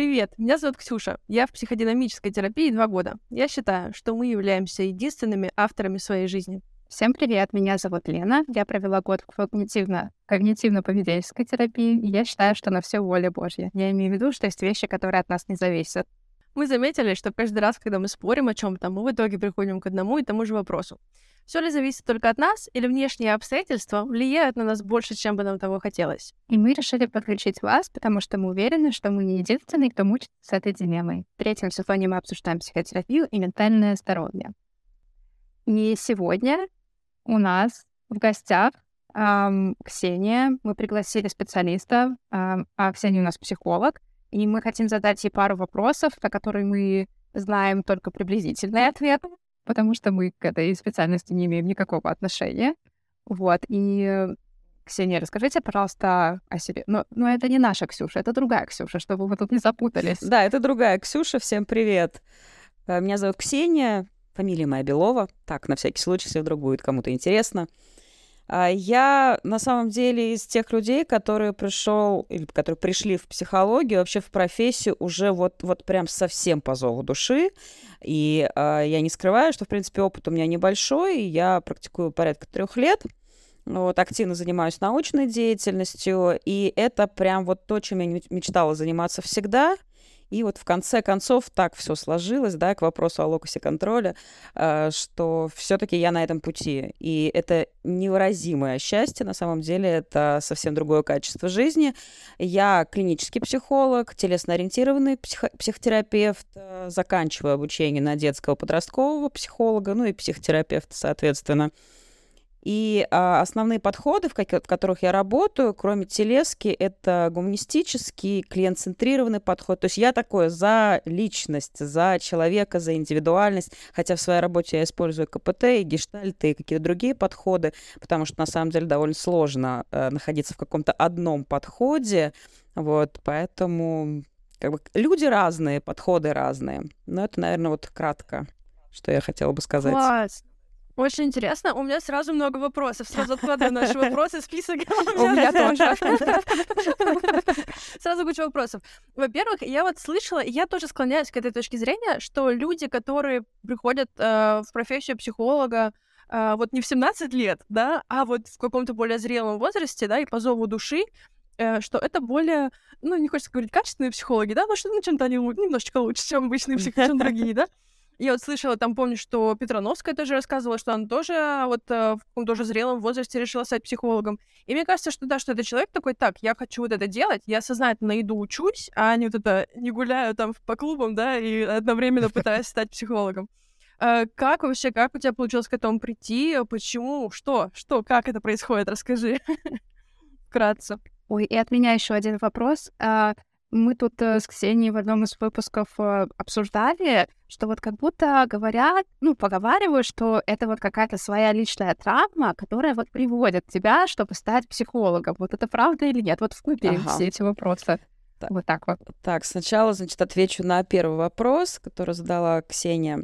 Привет, меня зовут Ксюша. Я в психодинамической терапии два года. Я считаю, что мы являемся единственными авторами своей жизни. Всем привет, меня зовут Лена. Я провела год в когнитивно, когнитивно-поведенческой терапии, я считаю, что на все воля Божья. Я имею в виду, что есть вещи, которые от нас не зависят. Мы заметили, что каждый раз, когда мы спорим о чем то мы в итоге приходим к одному и тому же вопросу. Все ли зависит только от нас, или внешние обстоятельства влияют на нас больше, чем бы нам того хотелось? И мы решили подключить вас, потому что мы уверены, что мы не единственные, кто мучится с этой дилеммой. В третьем сезоне мы обсуждаем психотерапию и ментальное здоровье. И сегодня у нас в гостях эм, Ксения. Мы пригласили специалиста, эм, а Ксения у нас психолог. И мы хотим задать ей пару вопросов, на которые мы знаем только приблизительные ответы, потому что мы к этой специальности не имеем никакого отношения. Вот, и Ксения, расскажите, пожалуйста, о себе. Но, но это не наша Ксюша, это другая Ксюша, чтобы вы тут не запутались. Да, это другая Ксюша. Всем привет. Э, меня зовут Ксения, фамилия моя Белова. Так, на всякий случай, если вдруг будет кому-то интересно. А, я на самом деле из тех людей, которые пришел или которые пришли в психологию, вообще в профессию уже вот, вот прям совсем по зову души. И э, я не скрываю, что, в принципе, опыт у меня небольшой. Я практикую порядка трех лет. Вот, активно занимаюсь научной деятельностью, и это прям вот то, чем я мечтала заниматься всегда — и вот в конце концов так все сложилось, да, к вопросу о локусе контроля, э, что все-таки я на этом пути. И это невыразимое счастье, на самом деле, это совсем другое качество жизни. Я клинический психолог, телесно-ориентированный психо- психотерапевт, э, заканчиваю обучение на детского подросткового психолога, ну и психотерапевта, соответственно. И а, основные подходы, в, как, в которых я работаю, кроме телески, это гуманистический, клиент-центрированный подход. То есть я такое за личность, за человека, за индивидуальность. Хотя в своей работе я использую КПТ и гештальты и какие-то другие подходы, потому что на самом деле довольно сложно э, находиться в каком-то одном подходе. Вот, поэтому как бы, люди разные, подходы разные. Но это, наверное, вот кратко, что я хотела бы сказать. Класс. Очень интересно. У меня сразу много вопросов. Сразу откладываю наши вопросы, список. У меня тоже. Сразу куча вопросов. Во-первых, я вот слышала, я тоже склоняюсь к этой точке зрения, что люди, которые приходят э, в профессию психолога, э, вот не в 17 лет, да, а вот в каком-то более зрелом возрасте, да, и по зову души, э, что это более, ну, не хочется говорить качественные психологи, да, но что на чем-то они немножечко лучше, чем обычные психологи, чем другие, да. Я вот слышала, там помню, что Петрановская тоже рассказывала, что она тоже а, вот э, в каком тоже зрелом возрасте решила стать психологом. И мне кажется, что да, что это человек такой, так, я хочу вот это делать, я сознательно иду учусь, а не вот это не гуляю там по клубам, да, и одновременно пытаюсь стать психологом. Э, как вообще, как у тебя получилось к этому прийти? Почему? Что? Что? Как это происходит? Расскажи. Вкратце. Ой, и от меня еще один вопрос. Мы тут э, с Ксенией в одном из выпусков э, обсуждали, что вот как будто говорят, ну, поговаривают, что это вот какая-то своя личная травма, которая вот приводит тебя, чтобы стать психологом. Вот это правда или нет? Вот вкупе ага. все эти вопросы. Так. Вот так вот. Так, сначала, значит, отвечу на первый вопрос, который задала Ксения.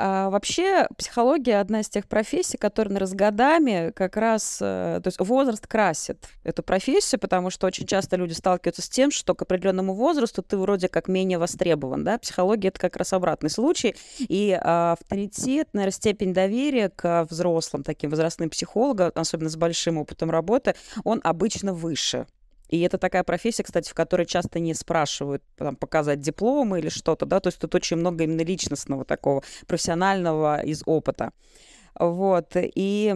А вообще психология одна из тех профессий, которая с годами как раз, э, то есть возраст красит эту профессию, потому что очень часто люди сталкиваются с тем, что к определенному возрасту ты вроде как менее востребован, да, психология это как раз обратный случай, и а, авторитет, наверное, степень доверия к взрослым таким возрастным психологам, особенно с большим опытом работы, он обычно выше. И это такая профессия, кстати, в которой часто не спрашивают там, показать дипломы или что-то, да, то есть тут очень много именно личностного такого, профессионального из опыта. Вот, и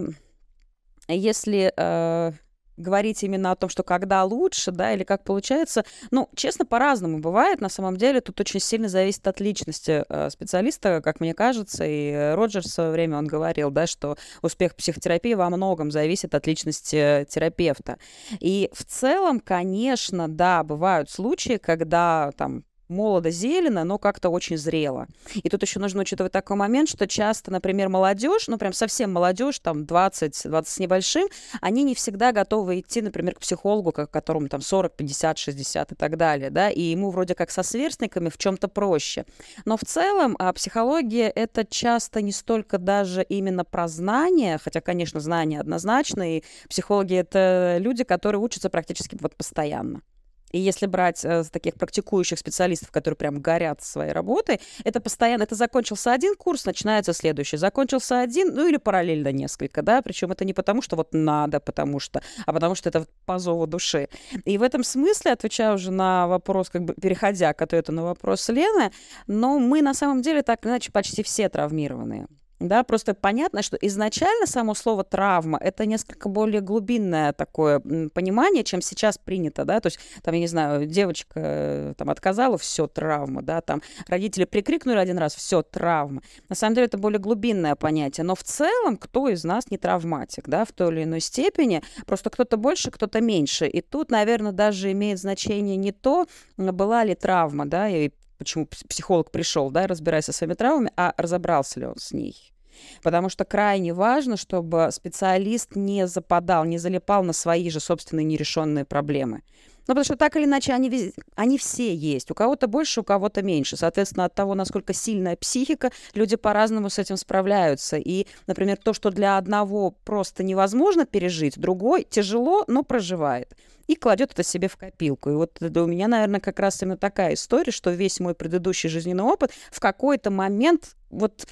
если э, говорить именно о том, что когда лучше, да, или как получается, ну, честно, по-разному бывает. На самом деле тут очень сильно зависит от личности э, специалиста, как мне кажется, и Роджерс в свое время он говорил, да, что успех психотерапии во многом зависит от личности терапевта. И в целом, конечно, да, бывают случаи, когда там молодо-зелено, но как-то очень зрело. И тут еще нужно учитывать такой момент, что часто, например, молодежь, ну прям совсем молодежь, там 20, 20 с небольшим, они не всегда готовы идти, например, к психологу, к которому там 40, 50, 60 и так далее, да, и ему вроде как со сверстниками в чем-то проще. Но в целом а психология это часто не столько даже именно про знания, хотя, конечно, знания однозначно, и психологи это люди, которые учатся практически вот постоянно. И если брать э, таких практикующих специалистов, которые прям горят своей работой, это постоянно, это закончился один курс, начинается следующий, закончился один, ну или параллельно несколько, да, причем это не потому, что вот надо, потому что, а потому что это по зову души. И в этом смысле, отвечая уже на вопрос, как бы переходя к ответу на вопрос Лены, но мы на самом деле так иначе почти все травмированные. Да, просто понятно, что изначально само слово травма это несколько более глубинное такое понимание, чем сейчас принято, да, то есть там, я не знаю, девочка э, там отказала, все травма, да, там родители прикрикнули один раз, все травма. На самом деле это более глубинное понятие, но в целом кто из нас не травматик, да, в той или иной степени, просто кто-то больше, кто-то меньше. И тут, наверное, даже имеет значение не то, была ли травма, да, и почему психолог пришел, да, разбираясь со своими травмами, а разобрался ли он с ней. Потому что крайне важно, чтобы специалист не западал, не залипал на свои же собственные нерешенные проблемы. Ну, потому что так или иначе они, они все есть. У кого-то больше, у кого-то меньше. Соответственно, от того, насколько сильная психика, люди по-разному с этим справляются. И, например, то, что для одного просто невозможно пережить, другой тяжело, но проживает. И кладет это себе в копилку. И вот у меня, наверное, как раз именно такая история, что весь мой предыдущий жизненный опыт в какой-то момент вот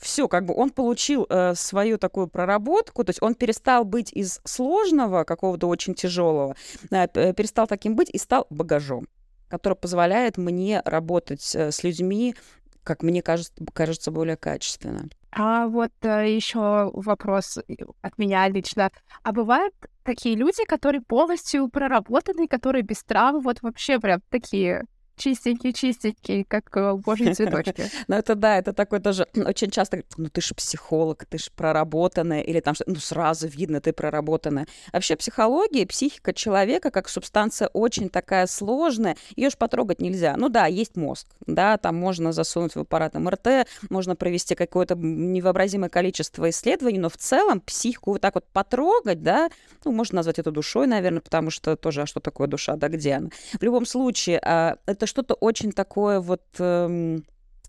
все, как бы он получил э, свою такую проработку, то есть он перестал быть из сложного, какого-то очень тяжелого, э, перестал таким быть и стал багажом, который позволяет мне работать э, с людьми, как мне кажется, кажется более качественно. А вот э, еще вопрос от меня лично. А бывают такие люди, которые полностью проработаны, которые без травм, вот вообще прям такие чистенький-чистенький, как э, божьи цветочки. Ну, это да, это такой тоже очень часто, ну, ты же психолог, ты же проработанная, или там, ну, сразу видно, ты проработанная. Вообще психология, психика человека как субстанция очень такая сложная, ее же потрогать нельзя. Ну да, есть мозг, да, там можно засунуть в аппарат МРТ, можно провести какое-то невообразимое количество исследований, но в целом психику вот так вот потрогать, да, ну, можно назвать это душой, наверное, потому что тоже, а что такое душа, да, где она? В любом случае, а, это что-то очень такое вот эм,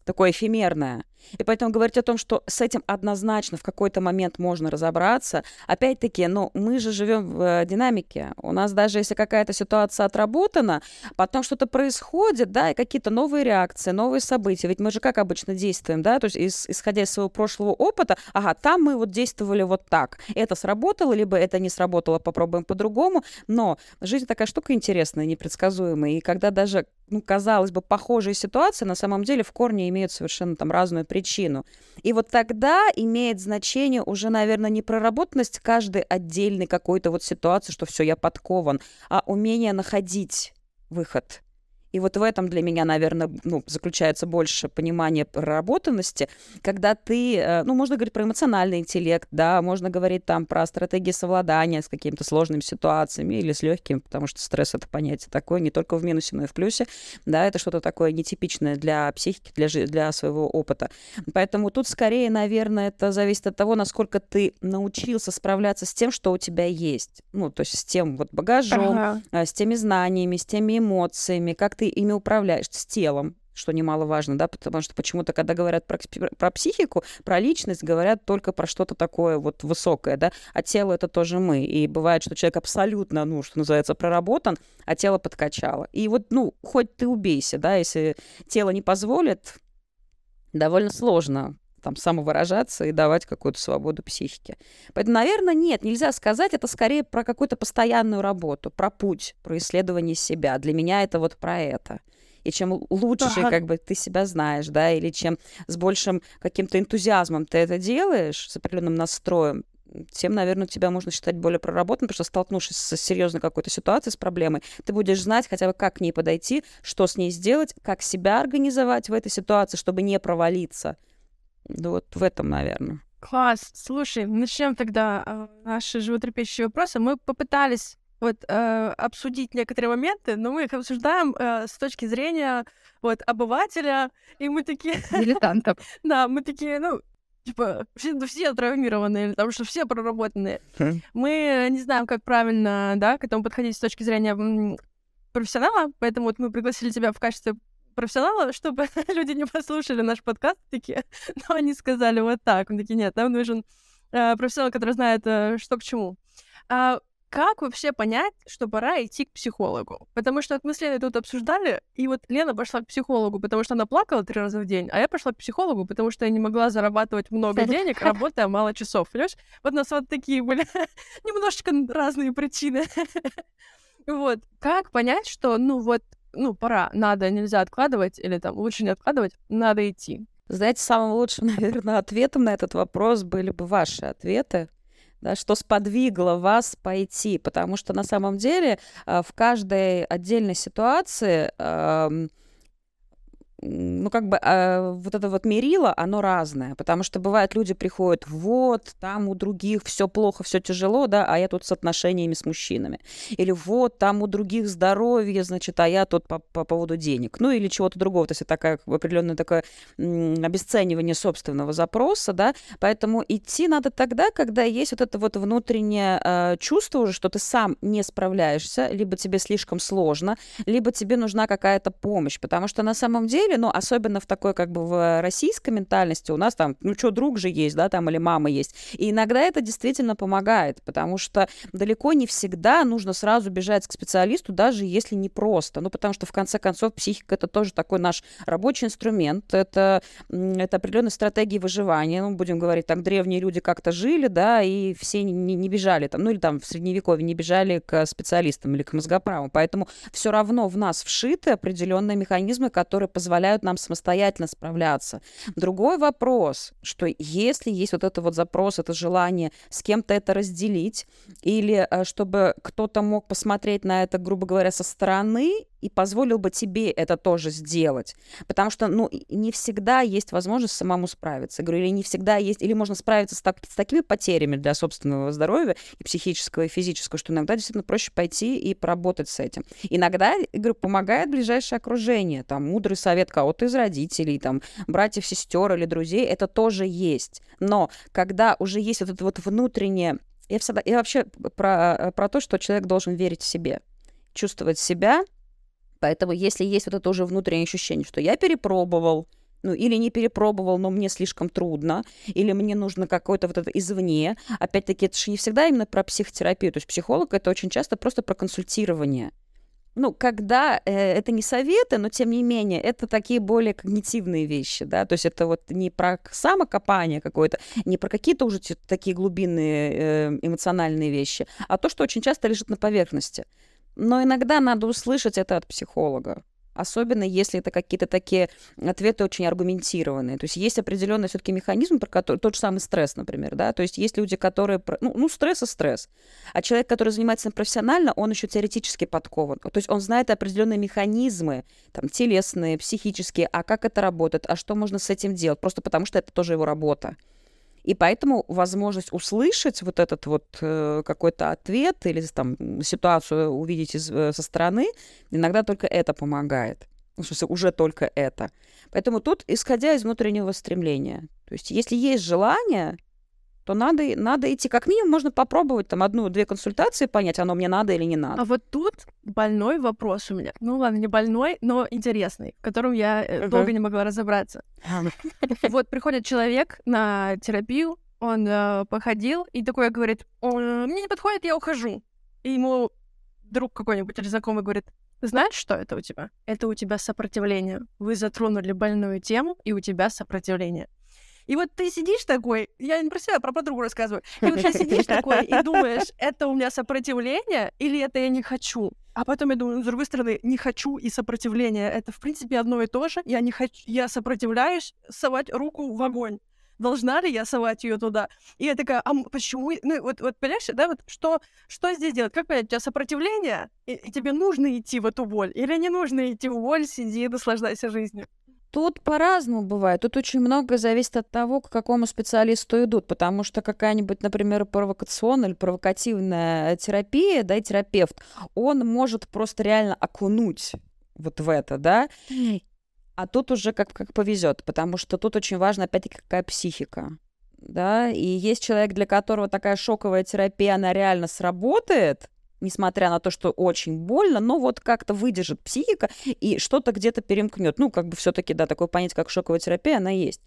такое эфемерное. И поэтому говорить о том, что с этим однозначно в какой-то момент можно разобраться, опять-таки, ну, мы же живем в э, динамике. У нас даже если какая-то ситуация отработана, потом что-то происходит, да, и какие-то новые реакции, новые события. Ведь мы же как обычно действуем, да, то есть из, исходя из своего прошлого опыта, ага, там мы вот действовали вот так. Это сработало, либо это не сработало, попробуем по-другому. Но жизнь такая штука интересная, непредсказуемая. И когда даже, ну, казалось бы, похожие ситуации, на самом деле в корне имеют совершенно там разную причину. И вот тогда имеет значение уже, наверное, не проработанность каждой отдельной какой-то вот ситуации, что все, я подкован, а умение находить выход и вот в этом для меня, наверное, ну, заключается больше понимание проработанности, когда ты, э, ну, можно говорить про эмоциональный интеллект, да, можно говорить там про стратегии совладания с какими-то сложными ситуациями или с легкими, потому что стресс — это понятие такое не только в минусе, но и в плюсе, да, это что-то такое нетипичное для психики, для, для своего опыта. Поэтому тут скорее, наверное, это зависит от того, насколько ты научился справляться с тем, что у тебя есть. Ну, то есть с тем вот багажом, ага. Э, с теми знаниями, с теми эмоциями, как ты ими управляешь, с телом, что немаловажно, да, потому что почему-то, когда говорят про, про психику, про личность, говорят только про что-то такое вот высокое, да, а тело это тоже мы. И бывает, что человек абсолютно, ну, что называется, проработан, а тело подкачало. И вот, ну, хоть ты убейся, да, если тело не позволит, довольно сложно там самовыражаться и давать какую-то свободу психике. Поэтому, наверное, нет, нельзя сказать, это скорее про какую-то постоянную работу, про путь, про исследование себя. Для меня это вот про это. И чем лучше, ага. как бы, ты себя знаешь, да, или чем с большим каким-то энтузиазмом ты это делаешь, с определенным настроем, тем, наверное, тебя можно считать более проработанным, потому что столкнувшись с серьезной какой-то ситуацией, с проблемой, ты будешь знать хотя бы, как к ней подойти, что с ней сделать, как себя организовать в этой ситуации, чтобы не провалиться. Ну вот в этом, наверное. Класс. Слушай, начнем тогда э, наши животрепещущие вопросы. Мы попытались вот э, обсудить некоторые моменты, но мы их обсуждаем э, с точки зрения вот обывателя, и мы такие... Дилетантов. да, мы такие, ну, типа, все, все травмированные, или там, что все проработанные. Хм. Мы не знаем, как правильно, да, к этому подходить с точки зрения профессионала, поэтому вот мы пригласили тебя в качестве профессионала, чтобы люди не послушали наш подкаст такие, но они сказали вот так. Мы такие, нет, нам нужен э, профессионал, который знает, э, что к чему. А, как вообще понять, что пора идти к психологу? Потому что вот мы с Леной тут обсуждали, и вот Лена пошла к психологу, потому что она плакала три раза в день, а я пошла к психологу, потому что я не могла зарабатывать много денег, работая мало часов, понимаешь? Вот у нас вот такие были немножечко разные причины. Вот. Как понять, что, ну вот, ну, пора, надо, нельзя откладывать, или там лучше не откладывать, надо идти? Знаете, самым лучшим, наверное, ответом на этот вопрос были бы ваши ответы да, что сподвигло вас пойти, потому что на самом деле а, в каждой отдельной ситуации ну, как бы э, вот это вот мерило, оно разное, потому что бывает, люди приходят, вот, там у других все плохо, все тяжело, да, а я тут с отношениями с мужчинами. Или вот, там у других здоровье, значит, а я тут по, по поводу денег. Ну, или чего-то другого. То есть это такая, определенное такое обесценивание собственного запроса, да, поэтому идти надо тогда, когда есть вот это вот внутреннее э, чувство уже, что ты сам не справляешься, либо тебе слишком сложно, либо тебе нужна какая-то помощь, потому что на самом деле деле, но особенно в такой как бы в российской ментальности у нас там, ну что, друг же есть, да, там, или мама есть. И иногда это действительно помогает, потому что далеко не всегда нужно сразу бежать к специалисту, даже если не просто. Ну, потому что, в конце концов, психика — это тоже такой наш рабочий инструмент, это, это определенная стратегия выживания. Ну, будем говорить, так древние люди как-то жили, да, и все не, не бежали там, ну, или там в Средневековье не бежали к специалистам или к мозгоправам. Поэтому все равно в нас вшиты определенные механизмы, которые позволяют позволяют нам самостоятельно справляться. Другой вопрос, что если есть вот это вот запрос, это желание с кем-то это разделить, или э, чтобы кто-то мог посмотреть на это, грубо говоря, со стороны и позволил бы тебе это тоже сделать. Потому что, ну, не всегда есть возможность самому справиться. говорю, или не всегда есть, или можно справиться с, так, с такими потерями для собственного здоровья, и психического, и физического, что иногда действительно проще пойти и поработать с этим. Иногда, говорю, помогает ближайшее окружение, там, мудрый совет кого-то из родителей, там, братьев, сестер или друзей, это тоже есть. Но когда уже есть вот это вот внутреннее я всегда, я вообще про, про то, что человек должен верить в себе, чувствовать себя, Поэтому если есть вот это уже внутреннее ощущение, что я перепробовал, ну, или не перепробовал, но мне слишком трудно, или мне нужно какое-то вот это извне. Опять-таки, это же не всегда именно про психотерапию. То есть психолог — это очень часто просто про консультирование. Ну, когда э, это не советы, но тем не менее, это такие более когнитивные вещи, да, то есть это вот не про самокопание какое-то, не про какие-то уже такие глубинные э, эмоциональные вещи, а то, что очень часто лежит на поверхности. Но иногда надо услышать это от психолога. Особенно если это какие-то такие ответы очень аргументированные. То есть есть определенный все-таки механизм, про который, тот же самый стресс, например, да, то есть есть люди, которые, ну, ну стресс и стресс, а человек, который занимается профессионально, он еще теоретически подкован, то есть он знает определенные механизмы, там, телесные, психические, а как это работает, а что можно с этим делать, просто потому что это тоже его работа. И поэтому возможность услышать вот этот вот э, какой-то ответ или там ситуацию увидеть из, э, со стороны, иногда только это помогает. В смысле, уже только это. Поэтому тут, исходя из внутреннего стремления, то есть если есть желание, то надо, надо идти. Как минимум можно попробовать там одну-две консультации, понять, оно мне надо или не надо. А вот тут больной вопрос у меня. Ну ладно, не больной, но интересный, в котором я uh-huh. долго не могла разобраться. Вот приходит человек на терапию, он э, походил и такой говорит, мне не подходит, я ухожу. И ему друг какой-нибудь или знакомый говорит, знаешь, что это у тебя? Это у тебя сопротивление. Вы затронули больную тему, и у тебя сопротивление. И вот ты сидишь такой, я не про себя, а про подругу рассказываю, и вот ты сидишь такой и думаешь, это у меня сопротивление или это я не хочу? А потом я думаю, с другой стороны, не хочу и сопротивление. Это, в принципе, одно и то же. Я не хочу, я сопротивляюсь совать руку в огонь. Должна ли я совать ее туда? И я такая, а почему? Ну, вот, вот понимаешь, да, вот что, что здесь делать? Как понять, у тебя сопротивление, и, и тебе нужно идти в эту боль, или не нужно идти в боль, сиди, наслаждайся жизнью? Тут по-разному бывает. Тут очень много зависит от того, к какому специалисту идут, потому что какая-нибудь, например, провокационная или провокативная терапия, да, и терапевт, он может просто реально окунуть вот в это, да, а тут уже как, как повезет, потому что тут очень важно, опять-таки, какая психика, да, и есть человек, для которого такая шоковая терапия, она реально сработает, несмотря на то, что очень больно, но вот как-то выдержит психика и что-то где-то перемкнет. Ну, как бы все-таки, да, такое понятие, как шоковая терапия, она есть.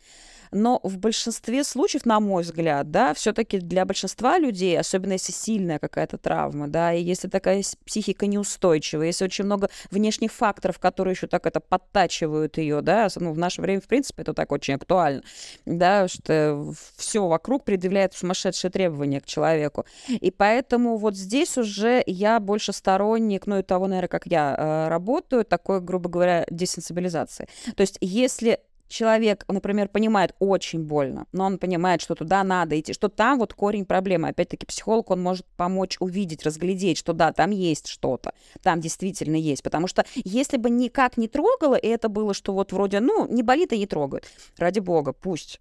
Но в большинстве случаев, на мой взгляд, да, все-таки для большинства людей, особенно если сильная какая-то травма, да, и если такая психика неустойчивая, если очень много внешних факторов, которые еще так это подтачивают ее, да, ну, в наше время, в принципе, это так очень актуально, да, что все вокруг предъявляет сумасшедшие требования к человеку. И поэтому вот здесь уже я больше сторонник, ну, и того, наверное, как я э, работаю, такой, грубо говоря, десенсибилизации. То есть если человек, например, понимает очень больно, но он понимает, что туда надо идти, что там вот корень проблемы. Опять-таки психолог, он может помочь увидеть, разглядеть, что да, там есть что-то, там действительно есть. Потому что если бы никак не трогало, и это было, что вот вроде, ну, не болит и не трогают, ради бога, пусть.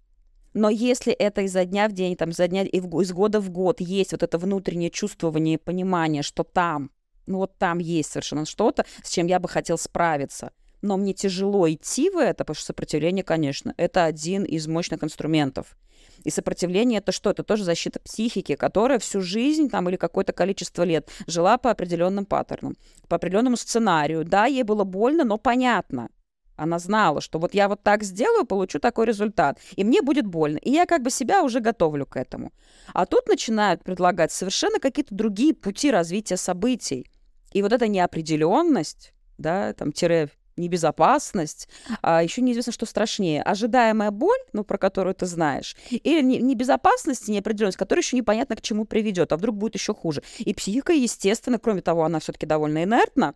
Но если это изо дня в день, там, изо дня, из года в год есть вот это внутреннее чувствование, понимание, что там, ну вот там есть совершенно что-то, с чем я бы хотел справиться – но мне тяжело идти в это, потому что сопротивление, конечно, это один из мощных инструментов. И сопротивление это что? Это тоже защита психики, которая всю жизнь там или какое-то количество лет жила по определенным паттернам, по определенному сценарию. Да, ей было больно, но понятно. Она знала, что вот я вот так сделаю, получу такой результат, и мне будет больно. И я как бы себя уже готовлю к этому. А тут начинают предлагать совершенно какие-то другие пути развития событий. И вот эта неопределенность, да, там, тире небезопасность, а еще неизвестно, что страшнее. Ожидаемая боль, ну, про которую ты знаешь, или небезопасность и неопределенность, которая еще непонятно к чему приведет, а вдруг будет еще хуже. И психика, естественно, кроме того, она все-таки довольно инертна,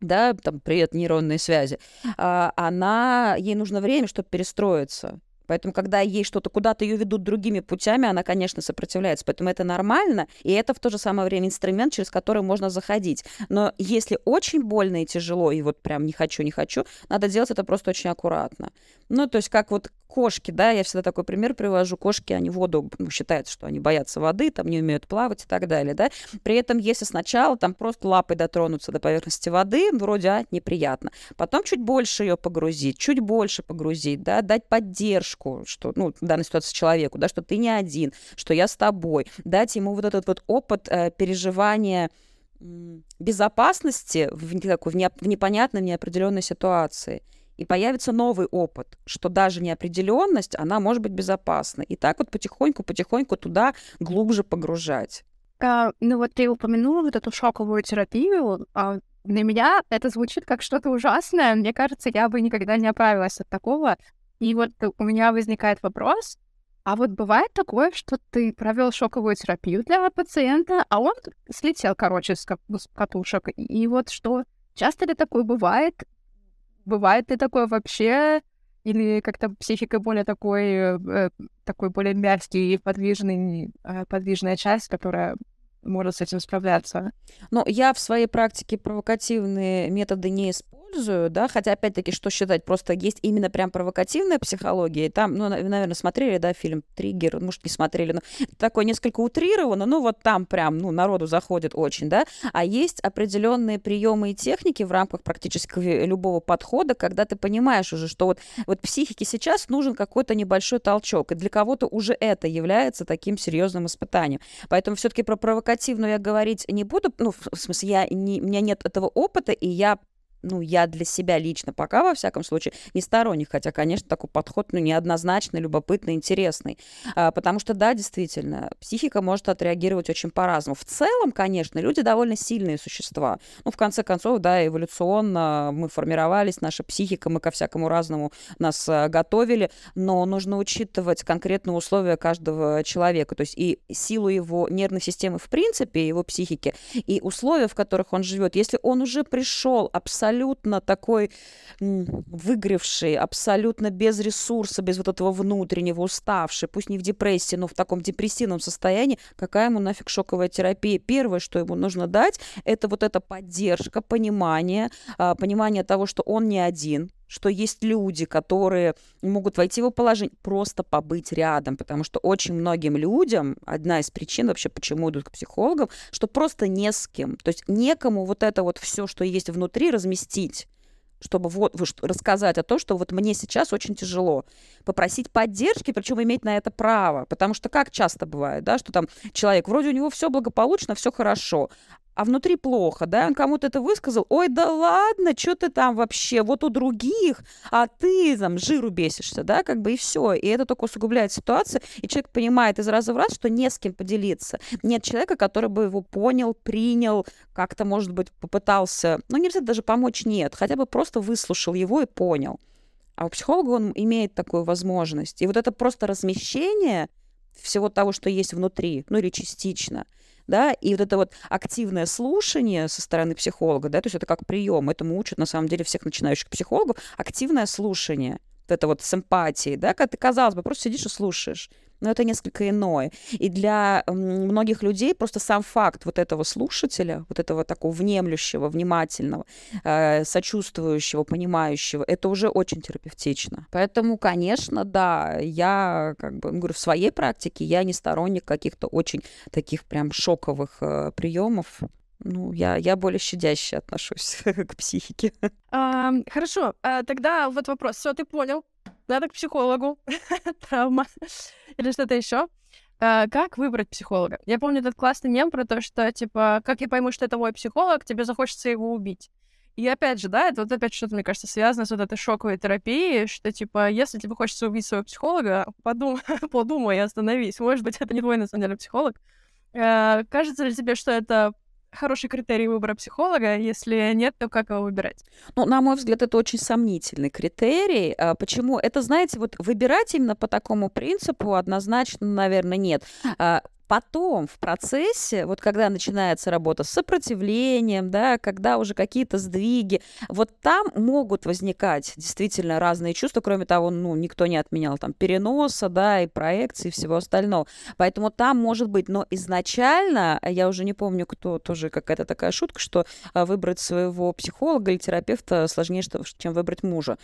да, там, привет, нейронные связи, а, она, ей нужно время, чтобы перестроиться. Поэтому, когда ей что-то куда-то ее ведут другими путями, она, конечно, сопротивляется. Поэтому это нормально, и это в то же самое время инструмент, через который можно заходить. Но если очень больно и тяжело, и вот прям не хочу, не хочу, надо делать это просто очень аккуратно. Ну, то есть как вот кошки, да, я всегда такой пример привожу. Кошки, они воду, ну, считается, что они боятся воды, там не умеют плавать и так далее, да. При этом, если сначала там просто лапой дотронуться до поверхности воды, вроде, а, неприятно. Потом чуть больше ее погрузить, чуть больше погрузить, да, дать поддержку, что, ну, в данной ситуации человеку, да, что ты не один, что я с тобой, дать ему вот этот вот опыт э, переживания безопасности в, такой, в, не, в непонятной, в неопределенной ситуации и появится новый опыт, что даже неопределенность, она может быть безопасна. И так вот потихоньку-потихоньку туда глубже погружать. А, ну вот ты упомянула вот эту шоковую терапию. А для меня это звучит как что-то ужасное. Мне кажется, я бы никогда не оправилась от такого. И вот у меня возникает вопрос, а вот бывает такое, что ты провел шоковую терапию для пациента, а он слетел, короче, с катушек. И вот что, часто ли такое бывает? Бывает ли такое вообще? Или как-то психика более такой, э, такой более мягкий и подвижный, э, подвижная часть, которая может с этим справляться? Ну, я в своей практике провокативные методы не использую да, хотя, опять-таки, что считать, просто есть именно прям провокативная психология, там, ну, наверное, смотрели, да, фильм «Триггер», может, не смотрели, но такое несколько утрировано, ну, вот там прям, ну, народу заходит очень, да, а есть определенные приемы и техники в рамках практически любого подхода, когда ты понимаешь уже, что вот, вот психике сейчас нужен какой-то небольшой толчок, и для кого-то уже это является таким серьезным испытанием. Поэтому все-таки про провокативную я говорить не буду, ну, в смысле, я не, у меня нет этого опыта, и я ну, я для себя лично пока, во всяком случае, не сторонник, хотя, конечно, такой подход, ну, неоднозначный, любопытный, интересный. А, потому что, да, действительно, психика может отреагировать очень по-разному. В целом, конечно, люди довольно сильные существа. Ну, в конце концов, да, эволюционно мы формировались, наша психика, мы ко всякому разному нас а, готовили, но нужно учитывать конкретные условия каждого человека, то есть и силу его нервной системы в принципе, его психики, и условия, в которых он живет. Если он уже пришел абсолютно абсолютно такой выгревший, абсолютно без ресурса, без вот этого внутреннего, уставший, пусть не в депрессии, но в таком депрессивном состоянии, какая ему нафиг шоковая терапия? Первое, что ему нужно дать, это вот эта поддержка, понимание, а, понимание того, что он не один, что есть люди, которые могут войти в его положение, просто побыть рядом, потому что очень многим людям, одна из причин вообще, почему идут к психологам, что просто не с кем, то есть некому вот это вот все, что есть внутри, разместить чтобы вот рассказать о том, что вот мне сейчас очень тяжело. Попросить поддержки, причем иметь на это право. Потому что как часто бывает, да, что там человек, вроде у него все благополучно, все хорошо, а внутри плохо, да, он кому-то это высказал, ой, да ладно, что ты там вообще, вот у других, а ты там жиру бесишься, да, как бы и все. И это только усугубляет ситуацию, и человек понимает из раза в раз, что не с кем поделиться. Нет человека, который бы его понял, принял, как-то, может быть, попытался, ну, не обязательно даже помочь, нет, хотя бы просто выслушал его и понял. А у психолога он имеет такую возможность. И вот это просто размещение всего того, что есть внутри, ну или частично – да, и вот это вот активное слушание со стороны психолога, да, то есть это как прием, этому учат на самом деле всех начинающих психологов, активное слушание, вот это вот с эмпатией, да, когда ты, казалось бы, просто сидишь и слушаешь но это несколько иное. И для многих людей просто сам факт вот этого слушателя, вот этого такого внемлющего, внимательного, э, сочувствующего, понимающего, это уже очень терапевтично. Поэтому, конечно, да, я как бы говорю, в своей практике я не сторонник каких-то очень таких прям шоковых э, приемов. Ну, я, я более щадяще отношусь к психике. А, хорошо, а, тогда вот вопрос. Все, ты понял, надо к психологу, травма или что-то еще. А, как выбрать психолога? Я помню этот классный мем про то, что, типа, как я пойму, что это мой психолог, тебе захочется его убить. И опять же, да, это вот опять что-то, мне кажется, связано с вот этой шоковой терапией, что, типа, если тебе хочется убить своего психолога, подумай, подумай остановись. Может быть, это не твой, на самом деле, психолог. А, кажется ли тебе, что это хороший критерий выбора психолога? Если нет, то как его выбирать? Ну, на мой взгляд, это очень сомнительный критерий. А почему? Это, знаете, вот выбирать именно по такому принципу однозначно, наверное, нет. А потом в процессе, вот когда начинается работа с сопротивлением, да, когда уже какие-то сдвиги, вот там могут возникать действительно разные чувства, кроме того, ну, никто не отменял там переноса, да, и проекции, и всего остального. Поэтому там может быть, но изначально, я уже не помню, кто, тоже какая-то такая шутка, что а, выбрать своего психолога или терапевта сложнее, чем выбрать мужа.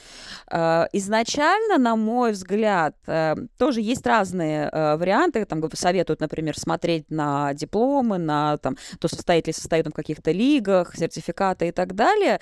А, изначально, на мой взгляд, э, тоже есть разные э, варианты, там советуют, например, например, смотреть на дипломы, на там, то, состоит ли состоит в каких-то лигах, сертификаты и так далее.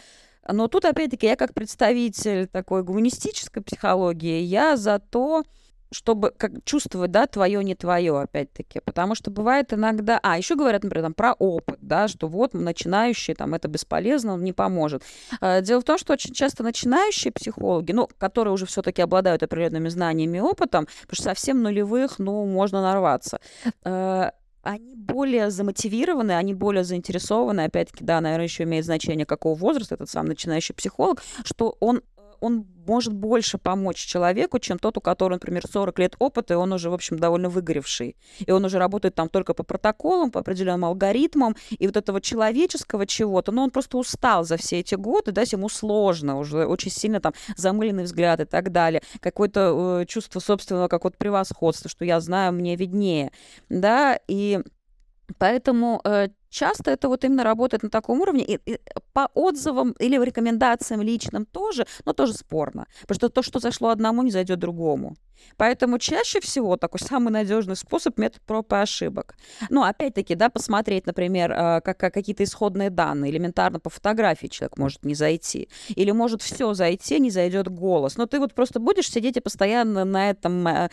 Но тут, опять-таки, я как представитель такой гуманистической психологии, я за то, чтобы как, чувствовать, да, твое, не твое, опять-таки. Потому что бывает иногда... А, еще говорят, например, там, про опыт, да, что вот начинающие, там, это бесполезно, он не поможет. А, дело в том, что очень часто начинающие психологи, ну, которые уже все-таки обладают определенными знаниями и опытом, потому что совсем нулевых, ну, можно нарваться а, они более замотивированы, они более заинтересованы, опять-таки, да, наверное, еще имеет значение, какого возраста этот сам начинающий психолог, что он он может больше помочь человеку, чем тот, у которого, например, 40 лет опыта, и он уже, в общем, довольно выгоревший. И он уже работает там только по протоколам, по определенным алгоритмам, и вот этого человеческого чего-то, но он просто устал за все эти годы, да, ему сложно, уже очень сильно там замыленный взгляд и так далее, какое-то э, чувство собственного какого-то превосходства, что я знаю, мне виднее, да, и Поэтому э, часто это вот именно работает на таком уровне. И, и по отзывам или рекомендациям личным тоже, но тоже спорно. Потому что то, что зашло одному, не зайдет другому. Поэтому чаще всего такой самый надежный способ метод проб и ошибок. Ну, опять-таки, да, посмотреть, например, э, как, какие-то исходные данные. Элементарно по фотографии человек может не зайти. Или может все зайти, не зайдет голос. Но ты вот просто будешь сидеть и постоянно на этом э,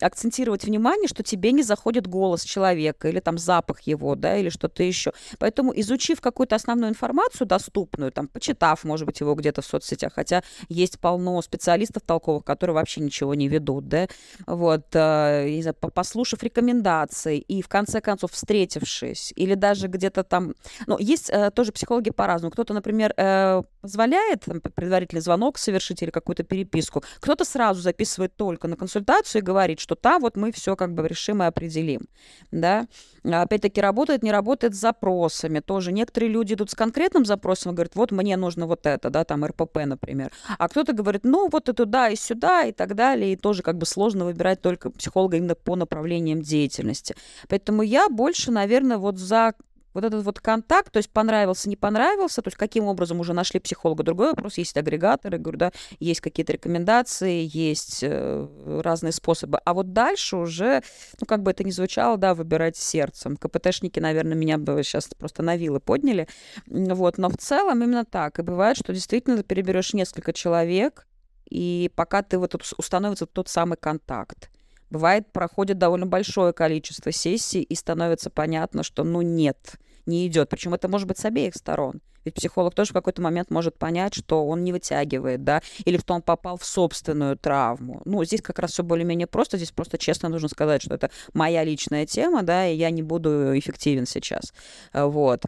акцентировать внимание, что тебе не заходит голос человека или там запах его, да, или что-то еще. Поэтому изучив какую-то основную информацию доступную, там, почитав, может быть, его где-то в соцсетях, хотя есть полно специалистов толковых, которые вообще ничего не ведут, ведут, да, вот, э, послушав рекомендации и в конце концов встретившись, или даже где-то там, ну, есть э, тоже психологи по-разному. Кто-то, например, э, позволяет предварительный звонок совершить или какую-то переписку, кто-то сразу записывает только на консультацию и говорит, что там вот мы все как бы решим и определим, да. Опять-таки работает, не работает с запросами тоже. Некоторые люди идут с конкретным запросом и говорят, вот мне нужно вот это, да, там РПП, например. А кто-то говорит, ну вот и туда, и сюда, и так далее, и тоже как бы сложно выбирать только психолога именно по направлениям деятельности. Поэтому я больше, наверное, вот за вот этот вот контакт, то есть понравился, не понравился, то есть каким образом уже нашли психолога. Другой вопрос, есть агрегаторы, говорю, да, есть какие-то рекомендации, есть э, разные способы. А вот дальше уже, ну, как бы это ни звучало, да, выбирать сердцем. КПТшники, наверное, меня бы сейчас просто на вилы подняли. Вот, но в целом именно так. И бывает, что действительно ты переберешь несколько человек, и пока ты вот установится тот самый контакт. Бывает, проходит довольно большое количество сессий, и становится понятно, что, ну, нет, не идет. Причем это может быть с обеих сторон. Ведь психолог тоже в какой-то момент может понять, что он не вытягивает, да, или что он попал в собственную травму. Ну, здесь как раз все более-менее просто. Здесь просто честно нужно сказать, что это моя личная тема, да, и я не буду эффективен сейчас. Вот.